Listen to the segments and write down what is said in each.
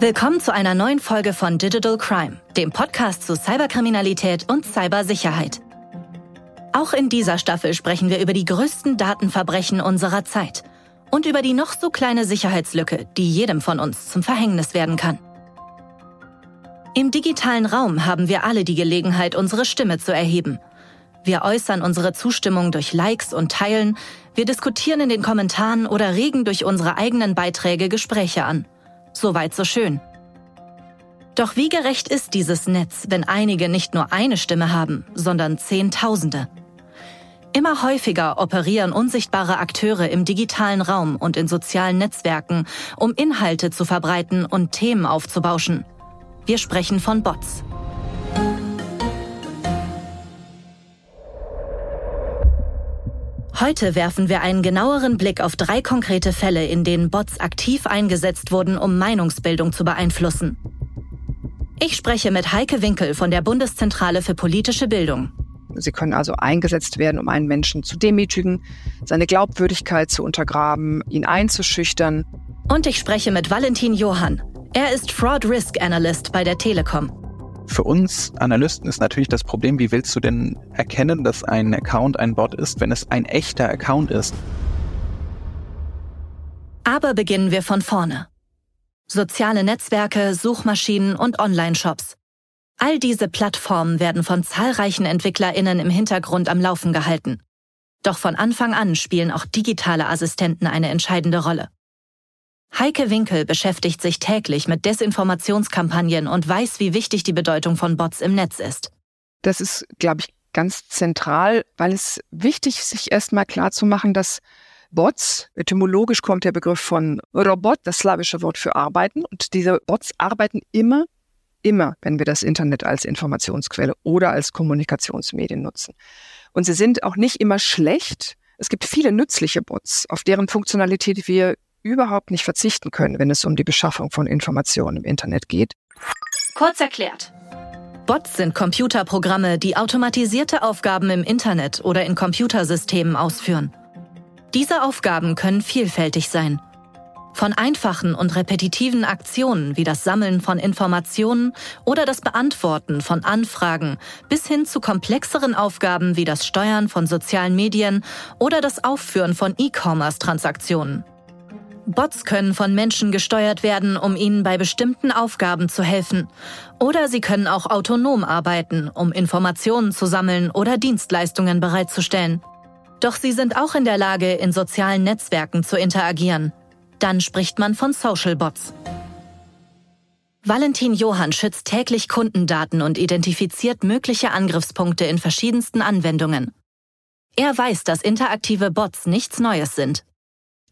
Willkommen zu einer neuen Folge von Digital Crime, dem Podcast zu Cyberkriminalität und Cybersicherheit. Auch in dieser Staffel sprechen wir über die größten Datenverbrechen unserer Zeit und über die noch so kleine Sicherheitslücke, die jedem von uns zum Verhängnis werden kann. Im digitalen Raum haben wir alle die Gelegenheit, unsere Stimme zu erheben. Wir äußern unsere Zustimmung durch Likes und Teilen, wir diskutieren in den Kommentaren oder regen durch unsere eigenen Beiträge Gespräche an. Soweit so schön. Doch wie gerecht ist dieses Netz, wenn einige nicht nur eine Stimme haben, sondern Zehntausende? Immer häufiger operieren unsichtbare Akteure im digitalen Raum und in sozialen Netzwerken, um Inhalte zu verbreiten und Themen aufzubauschen. Wir sprechen von Bots. Heute werfen wir einen genaueren Blick auf drei konkrete Fälle, in denen Bots aktiv eingesetzt wurden, um Meinungsbildung zu beeinflussen. Ich spreche mit Heike Winkel von der Bundeszentrale für politische Bildung. Sie können also eingesetzt werden, um einen Menschen zu demütigen, seine Glaubwürdigkeit zu untergraben, ihn einzuschüchtern. Und ich spreche mit Valentin Johann. Er ist Fraud Risk Analyst bei der Telekom. Für uns Analysten ist natürlich das Problem, wie willst du denn erkennen, dass ein Account ein Bot ist, wenn es ein echter Account ist? Aber beginnen wir von vorne. Soziale Netzwerke, Suchmaschinen und Online-Shops. All diese Plattformen werden von zahlreichen Entwicklerinnen im Hintergrund am Laufen gehalten. Doch von Anfang an spielen auch digitale Assistenten eine entscheidende Rolle. Heike Winkel beschäftigt sich täglich mit Desinformationskampagnen und weiß, wie wichtig die Bedeutung von Bots im Netz ist. Das ist, glaube ich, ganz zentral, weil es wichtig ist, sich erstmal klarzumachen, dass Bots, etymologisch kommt der Begriff von Robot, das slawische Wort für arbeiten, und diese Bots arbeiten immer, immer, wenn wir das Internet als Informationsquelle oder als Kommunikationsmedien nutzen. Und sie sind auch nicht immer schlecht. Es gibt viele nützliche Bots, auf deren Funktionalität wir überhaupt nicht verzichten können, wenn es um die Beschaffung von Informationen im Internet geht. Kurz erklärt. Bots sind Computerprogramme, die automatisierte Aufgaben im Internet oder in Computersystemen ausführen. Diese Aufgaben können vielfältig sein. Von einfachen und repetitiven Aktionen wie das Sammeln von Informationen oder das Beantworten von Anfragen bis hin zu komplexeren Aufgaben wie das Steuern von sozialen Medien oder das Aufführen von E-Commerce-Transaktionen. Bots können von Menschen gesteuert werden, um ihnen bei bestimmten Aufgaben zu helfen. Oder sie können auch autonom arbeiten, um Informationen zu sammeln oder Dienstleistungen bereitzustellen. Doch sie sind auch in der Lage, in sozialen Netzwerken zu interagieren. Dann spricht man von Social Bots. Valentin Johann schützt täglich Kundendaten und identifiziert mögliche Angriffspunkte in verschiedensten Anwendungen. Er weiß, dass interaktive Bots nichts Neues sind.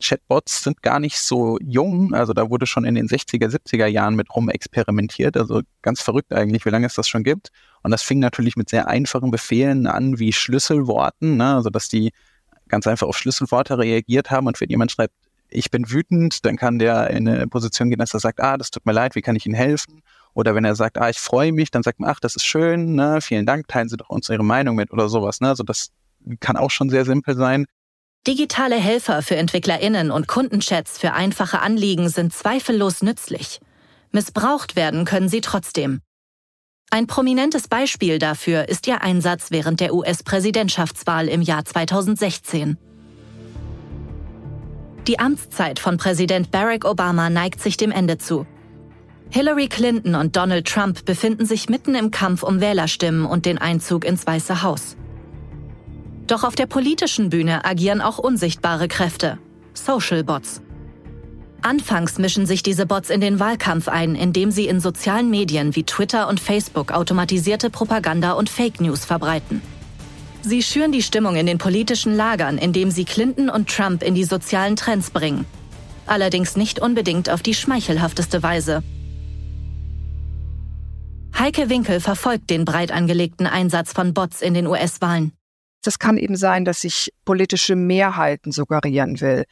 Chatbots sind gar nicht so jung. Also da wurde schon in den 60er, 70er Jahren mit rum experimentiert. Also ganz verrückt eigentlich, wie lange es das schon gibt. Und das fing natürlich mit sehr einfachen Befehlen an, wie Schlüsselworten, ne? also dass die ganz einfach auf Schlüsselworte reagiert haben. Und wenn jemand schreibt, ich bin wütend, dann kann der in eine Position gehen, dass er sagt, ah, das tut mir leid, wie kann ich Ihnen helfen? Oder wenn er sagt, ah, ich freue mich, dann sagt man, ach, das ist schön, ne? vielen Dank, teilen Sie doch uns Ihre Meinung mit oder sowas. Ne? Also das kann auch schon sehr simpel sein. Digitale Helfer für EntwicklerInnen und Kundenchats für einfache Anliegen sind zweifellos nützlich. Missbraucht werden können sie trotzdem. Ein prominentes Beispiel dafür ist ihr Einsatz während der US-Präsidentschaftswahl im Jahr 2016. Die Amtszeit von Präsident Barack Obama neigt sich dem Ende zu. Hillary Clinton und Donald Trump befinden sich mitten im Kampf um Wählerstimmen und den Einzug ins Weiße Haus. Doch auf der politischen Bühne agieren auch unsichtbare Kräfte, Social Bots. Anfangs mischen sich diese Bots in den Wahlkampf ein, indem sie in sozialen Medien wie Twitter und Facebook automatisierte Propaganda und Fake News verbreiten. Sie schüren die Stimmung in den politischen Lagern, indem sie Clinton und Trump in die sozialen Trends bringen. Allerdings nicht unbedingt auf die schmeichelhafteste Weise. Heike Winkel verfolgt den breit angelegten Einsatz von Bots in den US-Wahlen. Das kann eben sein, dass ich politische Mehrheiten suggerieren will,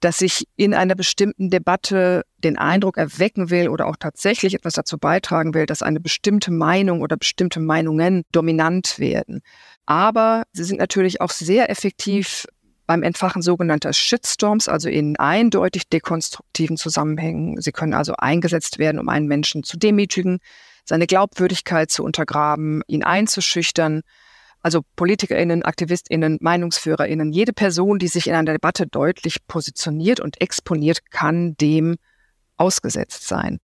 dass ich in einer bestimmten Debatte den Eindruck erwecken will oder auch tatsächlich etwas dazu beitragen will, dass eine bestimmte Meinung oder bestimmte Meinungen dominant werden. Aber sie sind natürlich auch sehr effektiv beim Entfachen sogenannter Shitstorms, also in eindeutig dekonstruktiven Zusammenhängen. Sie können also eingesetzt werden, um einen Menschen zu demütigen, seine Glaubwürdigkeit zu untergraben, ihn einzuschüchtern. Also Politikerinnen, Aktivistinnen, Meinungsführerinnen, jede Person, die sich in einer Debatte deutlich positioniert und exponiert, kann dem ausgesetzt sein.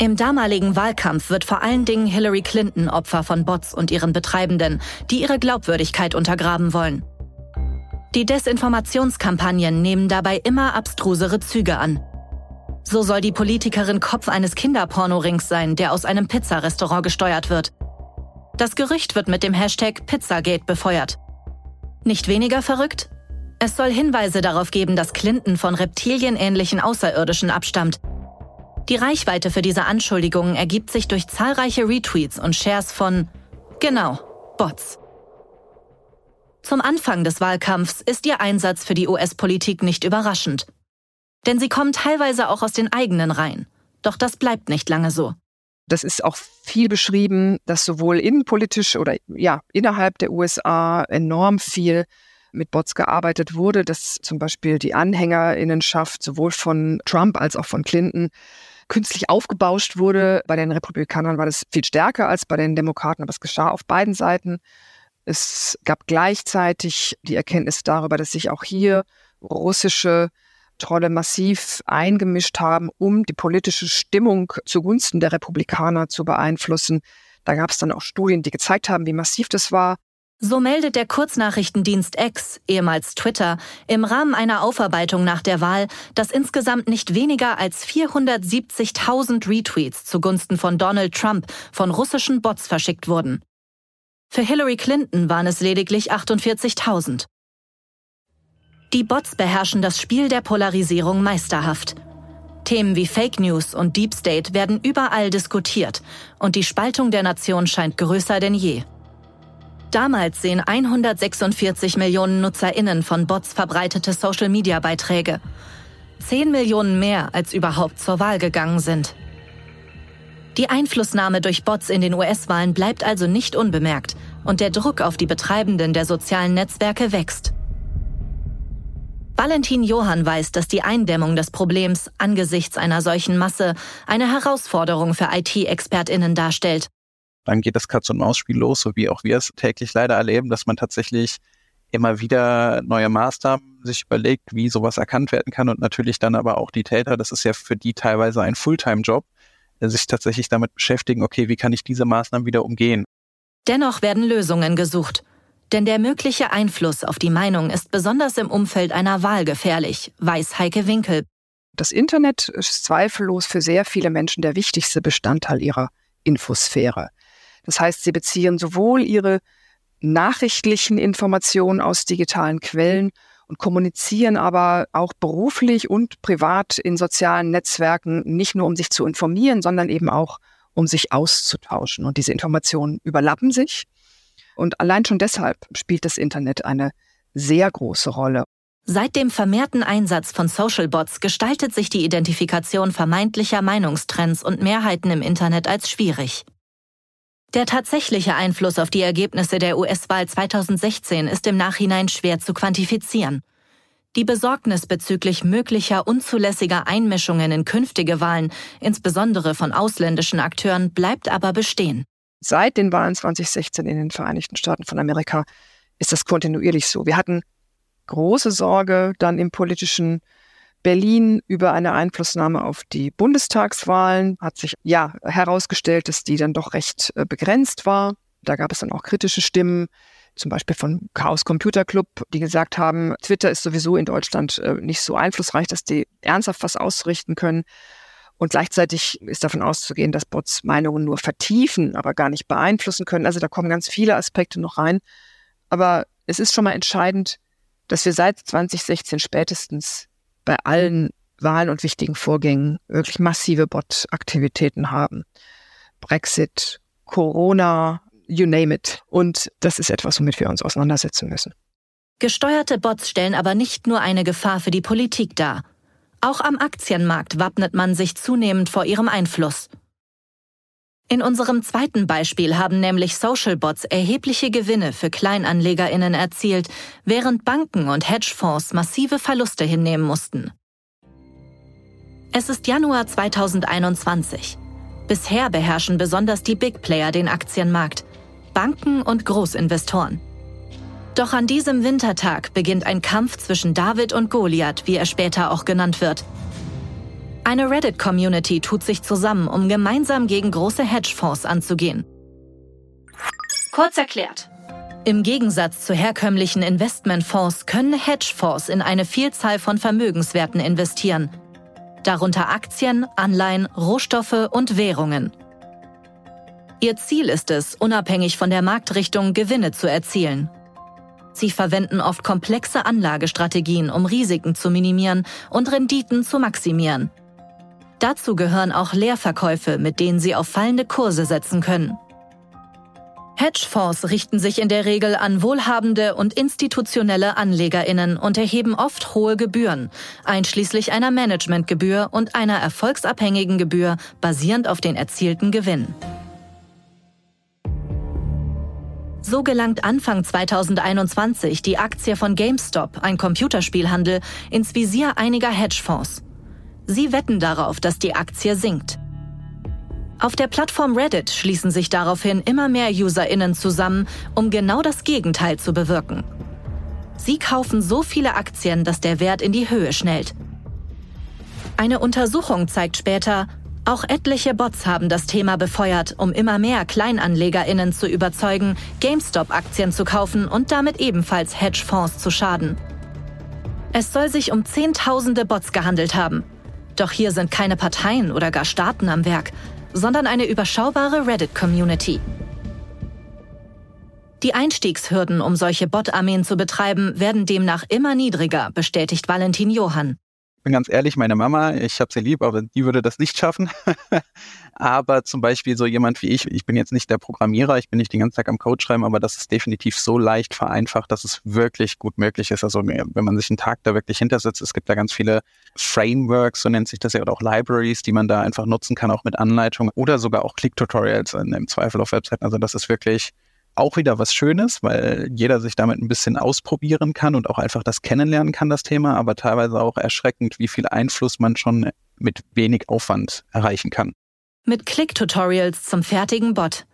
Im damaligen Wahlkampf wird vor allen Dingen Hillary Clinton Opfer von Bots und ihren Betreibenden, die ihre Glaubwürdigkeit untergraben wollen. Die Desinformationskampagnen nehmen dabei immer abstrusere Züge an. So soll die Politikerin Kopf eines Kinderpornorings sein, der aus einem Pizzarestaurant gesteuert wird. Das Gerücht wird mit dem Hashtag Pizzagate befeuert. Nicht weniger verrückt? Es soll Hinweise darauf geben, dass Clinton von reptilienähnlichen Außerirdischen abstammt die Reichweite für diese Anschuldigungen ergibt sich durch zahlreiche Retweets und Shares von, genau, Bots. Zum Anfang des Wahlkampfs ist ihr Einsatz für die US-Politik nicht überraschend. Denn sie kommen teilweise auch aus den eigenen Reihen. Doch das bleibt nicht lange so. Das ist auch viel beschrieben, dass sowohl innenpolitisch oder ja, innerhalb der USA enorm viel mit Bots gearbeitet wurde, dass zum Beispiel die Anhängerinnenschaft sowohl von Trump als auch von Clinton künstlich aufgebauscht wurde. Bei den Republikanern war das viel stärker als bei den Demokraten, aber es geschah auf beiden Seiten. Es gab gleichzeitig die Erkenntnis darüber, dass sich auch hier russische Trolle massiv eingemischt haben, um die politische Stimmung zugunsten der Republikaner zu beeinflussen. Da gab es dann auch Studien, die gezeigt haben, wie massiv das war. So meldet der Kurznachrichtendienst X, ehemals Twitter, im Rahmen einer Aufarbeitung nach der Wahl, dass insgesamt nicht weniger als 470.000 Retweets zugunsten von Donald Trump von russischen Bots verschickt wurden. Für Hillary Clinton waren es lediglich 48.000. Die Bots beherrschen das Spiel der Polarisierung meisterhaft. Themen wie Fake News und Deep State werden überall diskutiert und die Spaltung der Nation scheint größer denn je. Damals sehen 146 Millionen NutzerInnen von Bots verbreitete Social-Media-Beiträge. 10 Millionen mehr, als überhaupt zur Wahl gegangen sind. Die Einflussnahme durch Bots in den US-Wahlen bleibt also nicht unbemerkt und der Druck auf die Betreibenden der sozialen Netzwerke wächst. Valentin Johann weiß, dass die Eindämmung des Problems angesichts einer solchen Masse eine Herausforderung für IT-ExpertInnen darstellt dann geht das Katz-und-Maus-Spiel los, so wie auch wir es täglich leider erleben, dass man tatsächlich immer wieder neue Maßnahmen sich überlegt, wie sowas erkannt werden kann und natürlich dann aber auch die Täter, das ist ja für die teilweise ein Fulltime-Job, sich tatsächlich damit beschäftigen, okay, wie kann ich diese Maßnahmen wieder umgehen? Dennoch werden Lösungen gesucht. Denn der mögliche Einfluss auf die Meinung ist besonders im Umfeld einer Wahl gefährlich, weiß Heike Winkel. Das Internet ist zweifellos für sehr viele Menschen der wichtigste Bestandteil ihrer Infosphäre. Das heißt, sie beziehen sowohl ihre nachrichtlichen Informationen aus digitalen Quellen und kommunizieren aber auch beruflich und privat in sozialen Netzwerken, nicht nur um sich zu informieren, sondern eben auch um sich auszutauschen. Und diese Informationen überlappen sich. Und allein schon deshalb spielt das Internet eine sehr große Rolle. Seit dem vermehrten Einsatz von Social Bots gestaltet sich die Identifikation vermeintlicher Meinungstrends und Mehrheiten im Internet als schwierig. Der tatsächliche Einfluss auf die Ergebnisse der US-Wahl 2016 ist im Nachhinein schwer zu quantifizieren. Die Besorgnis bezüglich möglicher unzulässiger Einmischungen in künftige Wahlen, insbesondere von ausländischen Akteuren, bleibt aber bestehen. Seit den Wahlen 2016 in den Vereinigten Staaten von Amerika ist das kontinuierlich so. Wir hatten große Sorge dann im politischen Berlin über eine Einflussnahme auf die Bundestagswahlen hat sich ja herausgestellt, dass die dann doch recht äh, begrenzt war. Da gab es dann auch kritische Stimmen, zum Beispiel von Chaos Computer Club, die gesagt haben, Twitter ist sowieso in Deutschland äh, nicht so einflussreich, dass die ernsthaft was ausrichten können. Und gleichzeitig ist davon auszugehen, dass Bots Meinungen nur vertiefen, aber gar nicht beeinflussen können. Also da kommen ganz viele Aspekte noch rein. Aber es ist schon mal entscheidend, dass wir seit 2016 spätestens bei allen Wahlen und wichtigen Vorgängen wirklich massive Bot-Aktivitäten haben. Brexit, Corona, you name it. Und das ist etwas, womit wir uns auseinandersetzen müssen. Gesteuerte Bots stellen aber nicht nur eine Gefahr für die Politik dar. Auch am Aktienmarkt wappnet man sich zunehmend vor ihrem Einfluss. In unserem zweiten Beispiel haben nämlich Socialbots erhebliche Gewinne für Kleinanlegerinnen erzielt, während Banken und Hedgefonds massive Verluste hinnehmen mussten. Es ist Januar 2021. Bisher beherrschen besonders die Big Player den Aktienmarkt, Banken und Großinvestoren. Doch an diesem Wintertag beginnt ein Kampf zwischen David und Goliath, wie er später auch genannt wird. Eine Reddit-Community tut sich zusammen, um gemeinsam gegen große Hedgefonds anzugehen. Kurz erklärt. Im Gegensatz zu herkömmlichen Investmentfonds können Hedgefonds in eine Vielzahl von Vermögenswerten investieren, darunter Aktien, Anleihen, Rohstoffe und Währungen. Ihr Ziel ist es, unabhängig von der Marktrichtung Gewinne zu erzielen. Sie verwenden oft komplexe Anlagestrategien, um Risiken zu minimieren und Renditen zu maximieren. Dazu gehören auch Leerverkäufe, mit denen sie auf fallende Kurse setzen können. Hedgefonds richten sich in der Regel an wohlhabende und institutionelle Anlegerinnen und erheben oft hohe Gebühren, einschließlich einer Managementgebühr und einer erfolgsabhängigen Gebühr basierend auf den erzielten Gewinn. So gelangt Anfang 2021 die Aktie von GameStop, ein Computerspielhandel, ins Visier einiger Hedgefonds. Sie wetten darauf, dass die Aktie sinkt. Auf der Plattform Reddit schließen sich daraufhin immer mehr UserInnen zusammen, um genau das Gegenteil zu bewirken. Sie kaufen so viele Aktien, dass der Wert in die Höhe schnellt. Eine Untersuchung zeigt später, auch etliche Bots haben das Thema befeuert, um immer mehr KleinanlegerInnen zu überzeugen, GameStop-Aktien zu kaufen und damit ebenfalls Hedgefonds zu schaden. Es soll sich um Zehntausende Bots gehandelt haben. Doch hier sind keine Parteien oder gar Staaten am Werk, sondern eine überschaubare Reddit-Community. Die Einstiegshürden, um solche Bot-Armeen zu betreiben, werden demnach immer niedriger, bestätigt Valentin Johann. Bin ganz ehrlich, meine Mama, ich habe sie lieb, aber die würde das nicht schaffen. aber zum Beispiel so jemand wie ich, ich bin jetzt nicht der Programmierer, ich bin nicht den ganzen Tag am Code schreiben, aber das ist definitiv so leicht vereinfacht, dass es wirklich gut möglich ist. Also wenn man sich einen Tag da wirklich hintersetzt, es gibt da ganz viele Frameworks, so nennt sich das ja, oder auch Libraries, die man da einfach nutzen kann, auch mit Anleitung oder sogar auch Click-Tutorials im Zweifel auf Webseiten. Also das ist wirklich auch wieder was Schönes, weil jeder sich damit ein bisschen ausprobieren kann und auch einfach das kennenlernen kann, das Thema, aber teilweise auch erschreckend, wie viel Einfluss man schon mit wenig Aufwand erreichen kann. Mit Click-Tutorials zum fertigen Bot.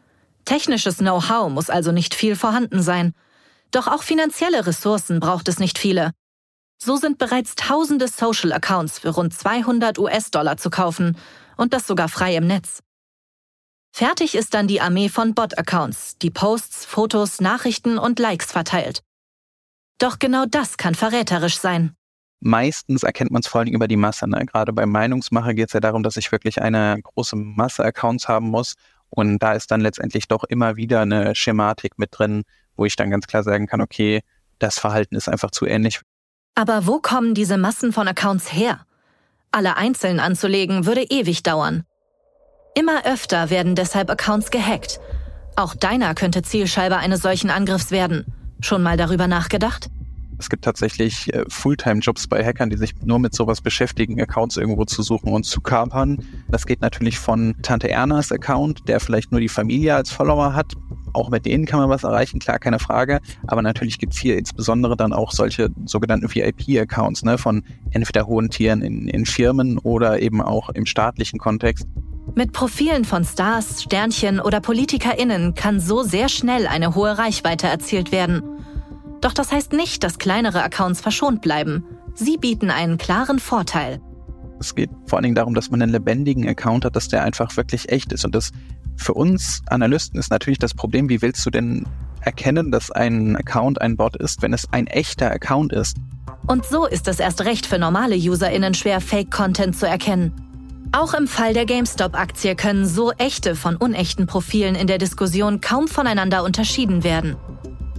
Technisches Know-how muss also nicht viel vorhanden sein. Doch auch finanzielle Ressourcen braucht es nicht viele. So sind bereits tausende Social Accounts für rund 200 US-Dollar zu kaufen und das sogar frei im Netz. Fertig ist dann die Armee von Bot-Accounts, die Posts, Fotos, Nachrichten und Likes verteilt. Doch genau das kann verräterisch sein. Meistens erkennt man es vor allem über die Masse. Ne? Gerade bei Meinungsmache geht es ja darum, dass ich wirklich eine große Masse Accounts haben muss. Und da ist dann letztendlich doch immer wieder eine Schematik mit drin, wo ich dann ganz klar sagen kann, okay, das Verhalten ist einfach zu ähnlich. Aber wo kommen diese Massen von Accounts her? Alle einzeln anzulegen würde ewig dauern. Immer öfter werden deshalb Accounts gehackt. Auch deiner könnte Zielscheibe eines solchen Angriffs werden. Schon mal darüber nachgedacht? Es gibt tatsächlich äh, Fulltime-Jobs bei Hackern, die sich nur mit sowas beschäftigen, Accounts irgendwo zu suchen und zu kapern. Das geht natürlich von Tante Ernas Account, der vielleicht nur die Familie als Follower hat. Auch mit denen kann man was erreichen, klar, keine Frage. Aber natürlich gibt es hier insbesondere dann auch solche sogenannten VIP-Accounts ne, von entweder hohen Tieren in, in Firmen oder eben auch im staatlichen Kontext. Mit Profilen von Stars, Sternchen oder PolitikerInnen kann so sehr schnell eine hohe Reichweite erzielt werden. Doch das heißt nicht, dass kleinere Accounts verschont bleiben. Sie bieten einen klaren Vorteil. Es geht vor allen Dingen darum, dass man einen lebendigen Account hat, dass der einfach wirklich echt ist. Und das für uns Analysten ist natürlich das Problem, wie willst du denn erkennen, dass ein Account ein Bot ist, wenn es ein echter Account ist? Und so ist es erst recht für normale UserInnen schwer, Fake-Content zu erkennen. Auch im Fall der GameStop-Aktie können so echte von unechten Profilen in der Diskussion kaum voneinander unterschieden werden.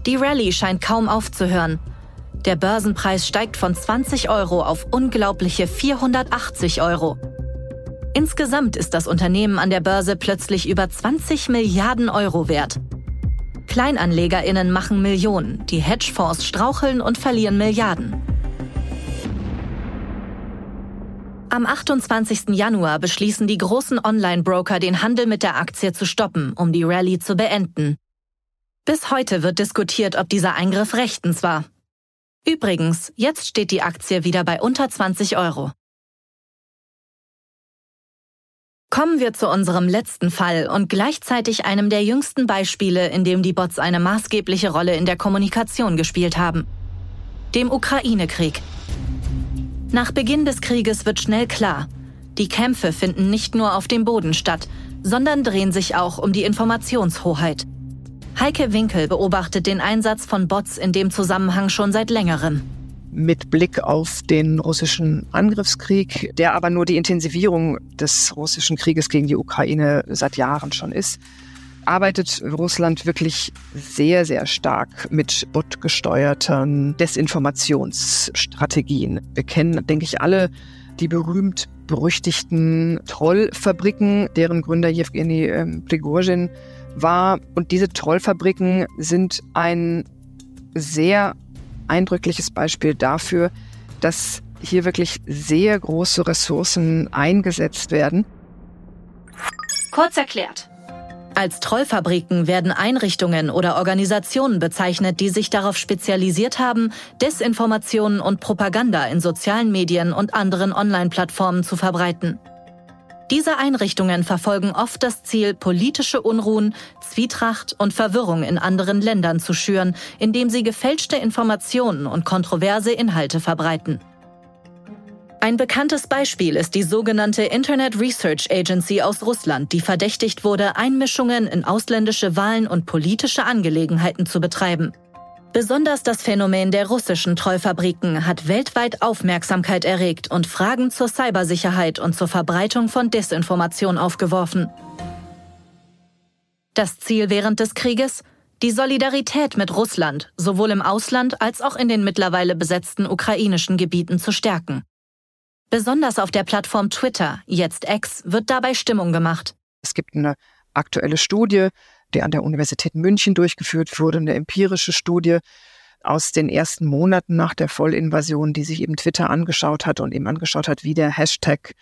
Die Rallye scheint kaum aufzuhören. Der Börsenpreis steigt von 20 Euro auf unglaubliche 480 Euro. Insgesamt ist das Unternehmen an der Börse plötzlich über 20 Milliarden Euro wert. Kleinanlegerinnen machen Millionen, die Hedgefonds straucheln und verlieren Milliarden. Am 28. Januar beschließen die großen Online-Broker, den Handel mit der Aktie zu stoppen, um die Rallye zu beenden. Bis heute wird diskutiert, ob dieser Eingriff rechtens war. Übrigens, jetzt steht die Aktie wieder bei unter 20 Euro. Kommen wir zu unserem letzten Fall und gleichzeitig einem der jüngsten Beispiele, in dem die Bots eine maßgebliche Rolle in der Kommunikation gespielt haben. Dem Ukraine-Krieg. Nach Beginn des Krieges wird schnell klar, die Kämpfe finden nicht nur auf dem Boden statt, sondern drehen sich auch um die Informationshoheit. Heike Winkel beobachtet den Einsatz von Bots in dem Zusammenhang schon seit längerem. Mit Blick auf den russischen Angriffskrieg, der aber nur die Intensivierung des russischen Krieges gegen die Ukraine seit Jahren schon ist, arbeitet Russland wirklich sehr, sehr stark mit botgesteuerten Desinformationsstrategien. Wir kennen, denke ich, alle die berühmt berüchtigten Trollfabriken, deren Gründer Jewgeni ähm, Prigozhin war. Und diese Trollfabriken sind ein sehr eindrückliches Beispiel dafür, dass hier wirklich sehr große Ressourcen eingesetzt werden. Kurz erklärt. Als Trollfabriken werden Einrichtungen oder Organisationen bezeichnet, die sich darauf spezialisiert haben, Desinformationen und Propaganda in sozialen Medien und anderen Online-Plattformen zu verbreiten. Diese Einrichtungen verfolgen oft das Ziel, politische Unruhen, Zwietracht und Verwirrung in anderen Ländern zu schüren, indem sie gefälschte Informationen und kontroverse Inhalte verbreiten. Ein bekanntes Beispiel ist die sogenannte Internet Research Agency aus Russland, die verdächtigt wurde, Einmischungen in ausländische Wahlen und politische Angelegenheiten zu betreiben. Besonders das Phänomen der russischen Trollfabriken hat weltweit Aufmerksamkeit erregt und Fragen zur Cybersicherheit und zur Verbreitung von Desinformation aufgeworfen. Das Ziel während des Krieges? Die Solidarität mit Russland, sowohl im Ausland als auch in den mittlerweile besetzten ukrainischen Gebieten zu stärken. Besonders auf der Plattform Twitter, jetzt X, wird dabei Stimmung gemacht. Es gibt eine aktuelle Studie, die an der Universität München durchgeführt wurde, eine empirische Studie aus den ersten Monaten nach der Vollinvasion, die sich eben Twitter angeschaut hat und eben angeschaut hat, wie der Hashtag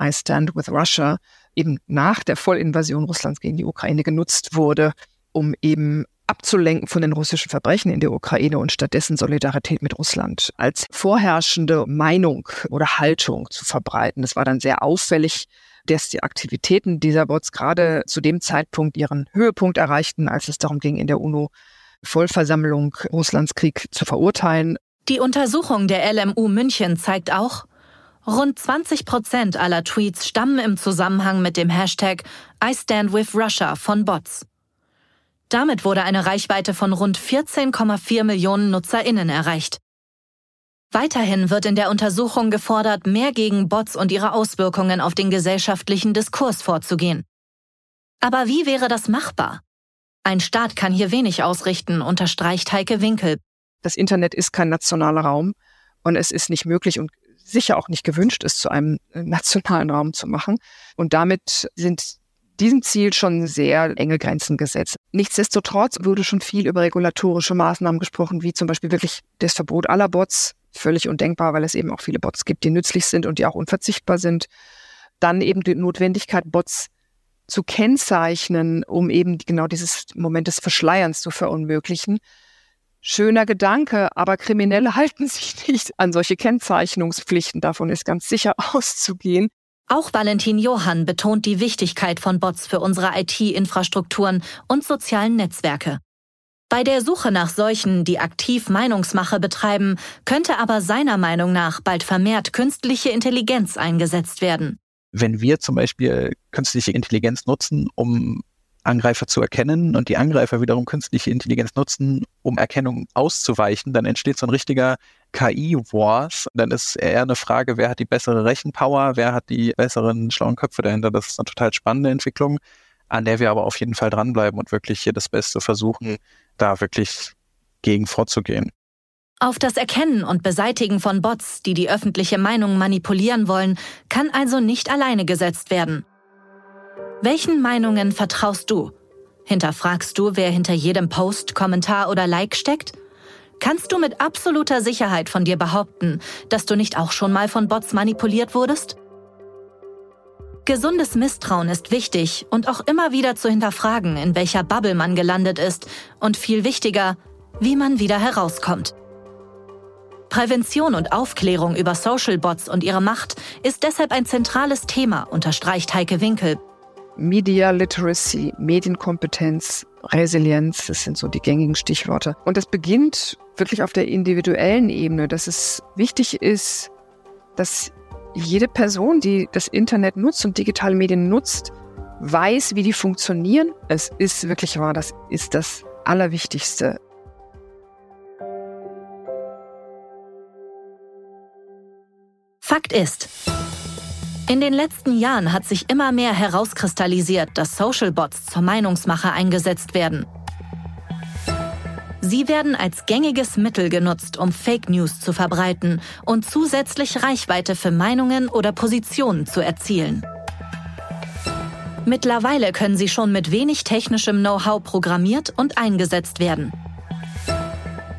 I Stand with Russia eben nach der Vollinvasion Russlands gegen die Ukraine genutzt wurde, um eben abzulenken von den russischen Verbrechen in der Ukraine und stattdessen Solidarität mit Russland als vorherrschende Meinung oder Haltung zu verbreiten. Das war dann sehr auffällig dass die Aktivitäten dieser Bots gerade zu dem Zeitpunkt ihren Höhepunkt erreichten, als es darum ging, in der UNO Vollversammlung Russlands Krieg zu verurteilen. Die Untersuchung der LMU München zeigt auch, rund 20 Prozent aller Tweets stammen im Zusammenhang mit dem Hashtag I Stand with Russia von Bots. Damit wurde eine Reichweite von rund 14,4 Millionen Nutzerinnen erreicht. Weiterhin wird in der Untersuchung gefordert, mehr gegen Bots und ihre Auswirkungen auf den gesellschaftlichen Diskurs vorzugehen. Aber wie wäre das machbar? Ein Staat kann hier wenig ausrichten, unterstreicht Heike Winkel. Das Internet ist kein nationaler Raum und es ist nicht möglich und sicher auch nicht gewünscht, es zu einem äh, nationalen Raum zu machen. Und damit sind diesem Ziel schon sehr enge Grenzen gesetzt. Nichtsdestotrotz wurde schon viel über regulatorische Maßnahmen gesprochen, wie zum Beispiel wirklich das Verbot aller Bots, völlig undenkbar, weil es eben auch viele Bots gibt, die nützlich sind und die auch unverzichtbar sind. Dann eben die Notwendigkeit, Bots zu kennzeichnen, um eben genau dieses Moment des Verschleierns zu verunmöglichen. Schöner Gedanke, aber Kriminelle halten sich nicht an solche Kennzeichnungspflichten. Davon ist ganz sicher auszugehen. Auch Valentin Johann betont die Wichtigkeit von Bots für unsere IT-Infrastrukturen und sozialen Netzwerke. Bei der Suche nach solchen, die aktiv Meinungsmache betreiben, könnte aber seiner Meinung nach bald vermehrt künstliche Intelligenz eingesetzt werden. Wenn wir zum Beispiel künstliche Intelligenz nutzen, um Angreifer zu erkennen und die Angreifer wiederum künstliche Intelligenz nutzen, um Erkennung auszuweichen, dann entsteht so ein richtiger KI-Wars. Dann ist eher eine Frage, wer hat die bessere Rechenpower, wer hat die besseren schlauen Köpfe dahinter. Das ist eine total spannende Entwicklung, an der wir aber auf jeden Fall dranbleiben und wirklich hier das Beste versuchen, da wirklich gegen vorzugehen. Auf das Erkennen und Beseitigen von Bots, die die öffentliche Meinung manipulieren wollen, kann also nicht alleine gesetzt werden. Welchen Meinungen vertraust du? Hinterfragst du, wer hinter jedem Post, Kommentar oder Like steckt? Kannst du mit absoluter Sicherheit von dir behaupten, dass du nicht auch schon mal von Bots manipuliert wurdest? Gesundes Misstrauen ist wichtig und auch immer wieder zu hinterfragen, in welcher Bubble man gelandet ist und viel wichtiger, wie man wieder herauskommt. Prävention und Aufklärung über Social Bots und ihre Macht ist deshalb ein zentrales Thema, unterstreicht Heike Winkel. Media Literacy, Medienkompetenz, Resilienz, das sind so die gängigen Stichworte. Und das beginnt wirklich auf der individuellen Ebene, dass es wichtig ist, dass jede Person, die das Internet nutzt und digitale Medien nutzt, weiß, wie die funktionieren. Es ist wirklich wahr, das ist das Allerwichtigste. Fakt ist, in den letzten Jahren hat sich immer mehr herauskristallisiert, dass Social Bots zur Meinungsmache eingesetzt werden. Sie werden als gängiges Mittel genutzt, um Fake News zu verbreiten und zusätzlich Reichweite für Meinungen oder Positionen zu erzielen. Mittlerweile können sie schon mit wenig technischem Know-how programmiert und eingesetzt werden.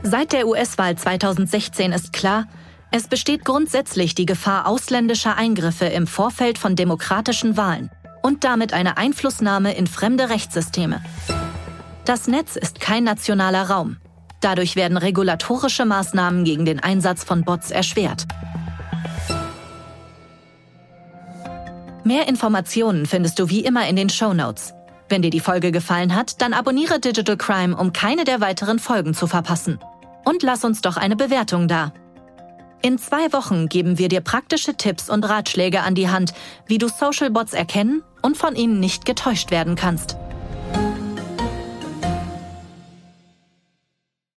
Seit der US-Wahl 2016 ist klar, es besteht grundsätzlich die Gefahr ausländischer Eingriffe im Vorfeld von demokratischen Wahlen und damit eine Einflussnahme in fremde Rechtssysteme. Das Netz ist kein nationaler Raum. Dadurch werden regulatorische Maßnahmen gegen den Einsatz von Bots erschwert. Mehr Informationen findest du wie immer in den Show Notes. Wenn dir die Folge gefallen hat, dann abonniere Digital Crime, um keine der weiteren Folgen zu verpassen. Und lass uns doch eine Bewertung da. In zwei Wochen geben wir dir praktische Tipps und Ratschläge an die Hand, wie du Social Bots erkennen und von ihnen nicht getäuscht werden kannst.